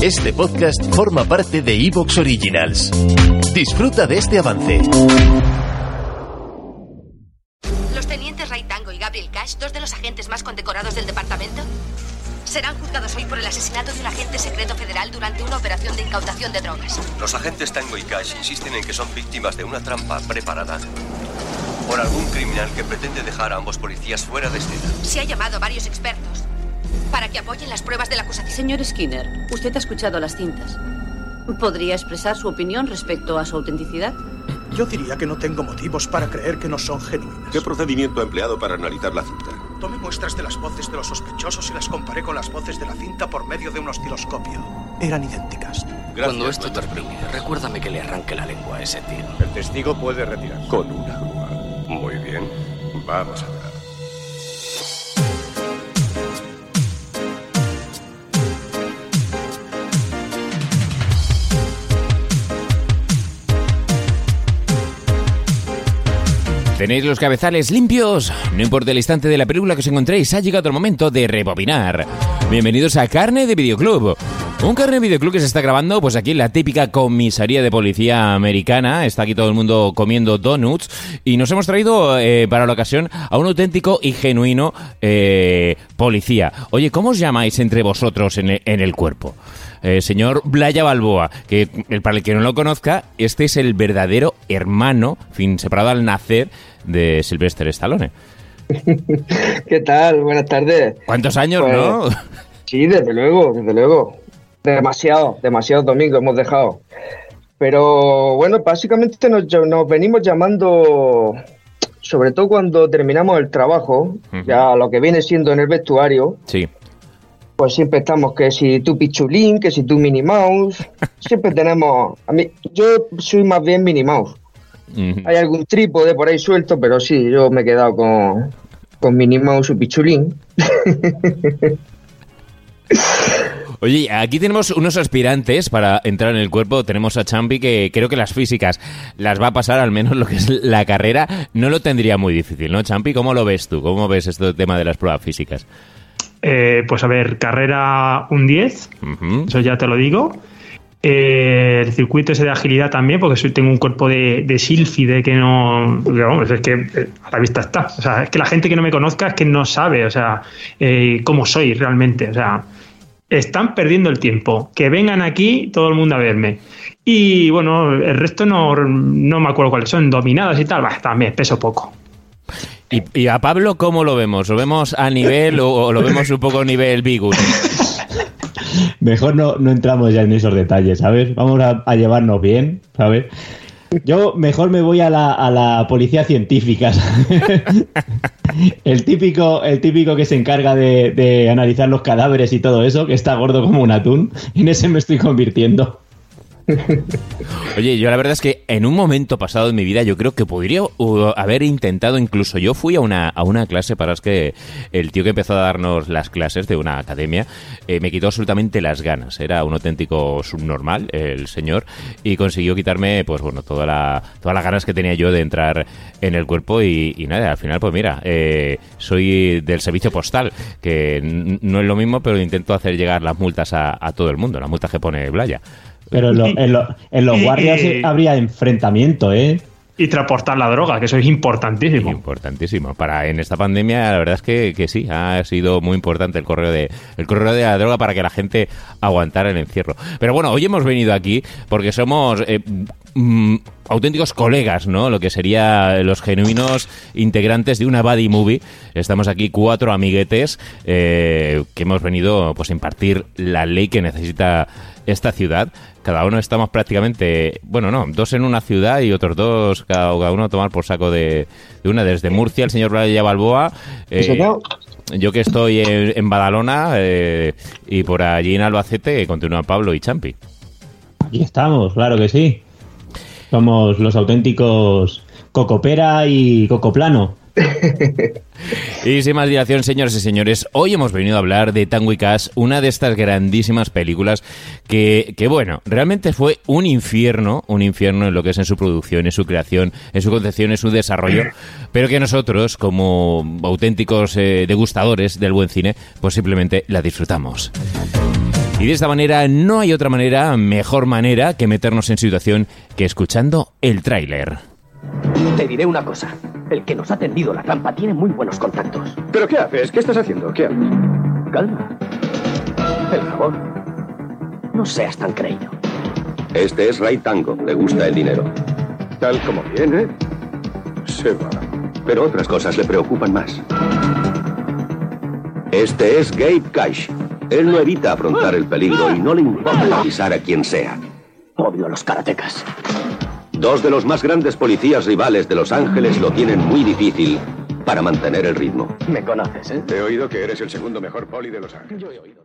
Este podcast forma parte de Evox Originals. Disfruta de este avance. Los tenientes Ray Tango y Gabriel Cash, dos de los agentes más condecorados del departamento, serán juzgados hoy por el asesinato de un agente secreto federal durante una operación de incautación de drogas. Los agentes Tango y Cash insisten en que son víctimas de una trampa preparada por algún criminal que pretende dejar a ambos policías fuera de escena. Se ha llamado a varios expertos para que apoyen las pruebas de la acusación. Señor Skinner, usted ha escuchado las cintas. ¿Podría expresar su opinión respecto a su autenticidad? Yo diría que no tengo motivos para creer que no son genuinas. ¿Qué procedimiento ha empleado para analizar la cinta? Tomé muestras de las voces de los sospechosos y las comparé con las voces de la cinta por medio de un osciloscopio. Eran idénticas. Gracias, Cuando esto termine, recuérdame que le arranque la lengua a ese tío. El testigo puede retirar. Con una grúa. Muy bien. Vamos a ver. ¿Tenéis los cabezales limpios? No importa el instante de la película que os encontréis, ha llegado el momento de rebobinar. Bienvenidos a Carne de Videoclub. Un carne de videoclub que se está grabando, pues aquí en la típica comisaría de policía americana. Está aquí todo el mundo comiendo donuts. Y nos hemos traído eh, para la ocasión a un auténtico y genuino eh, policía. Oye, ¿cómo os llamáis entre vosotros en el, en el cuerpo? Eh, señor Blaya Balboa, que para el que no lo conozca, este es el verdadero hermano, fin, separado al nacer de Sylvester Stallone. ¿Qué tal? Buenas tardes. ¿Cuántos años, Pues- no? Sí, desde luego, desde luego. Demasiado, demasiados domingos hemos dejado. Pero bueno, básicamente nos, nos venimos llamando, sobre todo cuando terminamos el trabajo, ya lo que viene siendo en el vestuario, Sí. Pues siempre estamos que si tú Pichulín, que si tú Minnie Mouse, siempre tenemos... A mí, yo soy más bien Minnie Mouse. Hay algún trípode por ahí suelto, pero sí, yo me he quedado con, con Minnie Mouse y Pichulín. Oye, aquí tenemos unos aspirantes para entrar en el cuerpo. Tenemos a Champi que creo que las físicas las va a pasar, al menos lo que es la carrera. No lo tendría muy difícil, ¿no, Champi? ¿Cómo lo ves tú? ¿Cómo ves este tema de las pruebas físicas? Eh, pues a ver, carrera un 10, Ujú. eso ya te lo digo. Eh, el circuito ese de agilidad también, porque soy, tengo un cuerpo de, de sílfide que no. que vamos, es que eh, a la vista está. O sea, es que la gente que no me conozca es que no sabe, o sea, eh, cómo soy realmente. O sea, están perdiendo el tiempo. Que vengan aquí todo el mundo a verme. Y bueno, el resto no, no me acuerdo cuáles son, dominadas y tal, bah, también peso poco. ¿Y, a Pablo cómo lo vemos? ¿Lo vemos a nivel o, lo vemos un poco a nivel Bigus? Mejor no, no entramos ya en esos detalles, ¿sabes? Vamos a, llevarnos bien, ¿sabes? Yo mejor me voy a la, a la policía científica. El típico, el típico que se encarga de, de analizar los cadáveres y todo eso, que está gordo como un atún. En ese me estoy convirtiendo. Oye, yo la verdad es que en un momento pasado de mi vida yo creo que podría uh, haber intentado, incluso yo fui a una, a una clase para que el tío que empezó a darnos las clases de una academia eh, me quitó absolutamente las ganas. Era un auténtico subnormal el señor y consiguió quitarme pues bueno toda la, todas las ganas que tenía yo de entrar en el cuerpo y, nada, al final pues mira, eh, soy del servicio postal, que no es lo mismo, pero intento hacer llegar las multas a, a todo el mundo, las multas que pone Blaya. Pero en, lo- en lo- en los Y- guardias y- habría enfrentamiento, ¿eh? Y transportar la droga, que eso es importantísimo. Importantísimo. Para en esta pandemia, la verdad es que, que sí, ha sido muy importante el correo de el correo de la droga para que la gente aguantara el encierro. Pero bueno, hoy hemos venido aquí porque somos eh, mm, auténticos colegas, ¿no? Lo que sería los genuinos integrantes de una buddy movie. Estamos aquí cuatro amiguetes eh, que hemos venido pues a impartir la ley que necesita esta ciudad. Cada uno estamos prácticamente, bueno, no, dos en una ciudad y otros dos, cada, cada uno a tomar por saco de, de una. Desde Murcia, el señor Blaya Balboa. eh, yo que estoy en, en Badalona eh, y por allí en Albacete continúa Pablo y Champi. Aquí estamos, claro que sí. Somos los auténticos Cocopera y Cocoplano. Y sin más dilación, señores y señores, hoy hemos venido a hablar de Tango y Cash, una de estas grandísimas películas que, que, bueno, realmente fue un infierno, un infierno en lo que es en su producción, en su creación, en su concepción, en su desarrollo, pero que nosotros, como auténticos eh, degustadores del buen cine, pues simplemente la disfrutamos. Y de esta manera no hay otra manera, mejor manera, que meternos en situación que escuchando el tráiler. Te diré una cosa. El que nos ha tendido la trampa tiene muy buenos contactos. ¿Pero qué haces? ¿Qué estás haciendo? ¿Qué haces? Calma. El favor. No seas tan creído. Este es Ray Tango. Le gusta el dinero. Tal como viene, se va. Pero otras cosas le preocupan más. Este es Gabe Cash. Él no evita afrontar el peligro y no le importa avisar a quien sea. Odio a los karatecas. Dos de los más grandes policías rivales de Los Ángeles lo tienen muy difícil para mantener el ritmo. Me conoces, ¿eh? He oído que eres el segundo mejor poli de Los Ángeles. Yo he oído.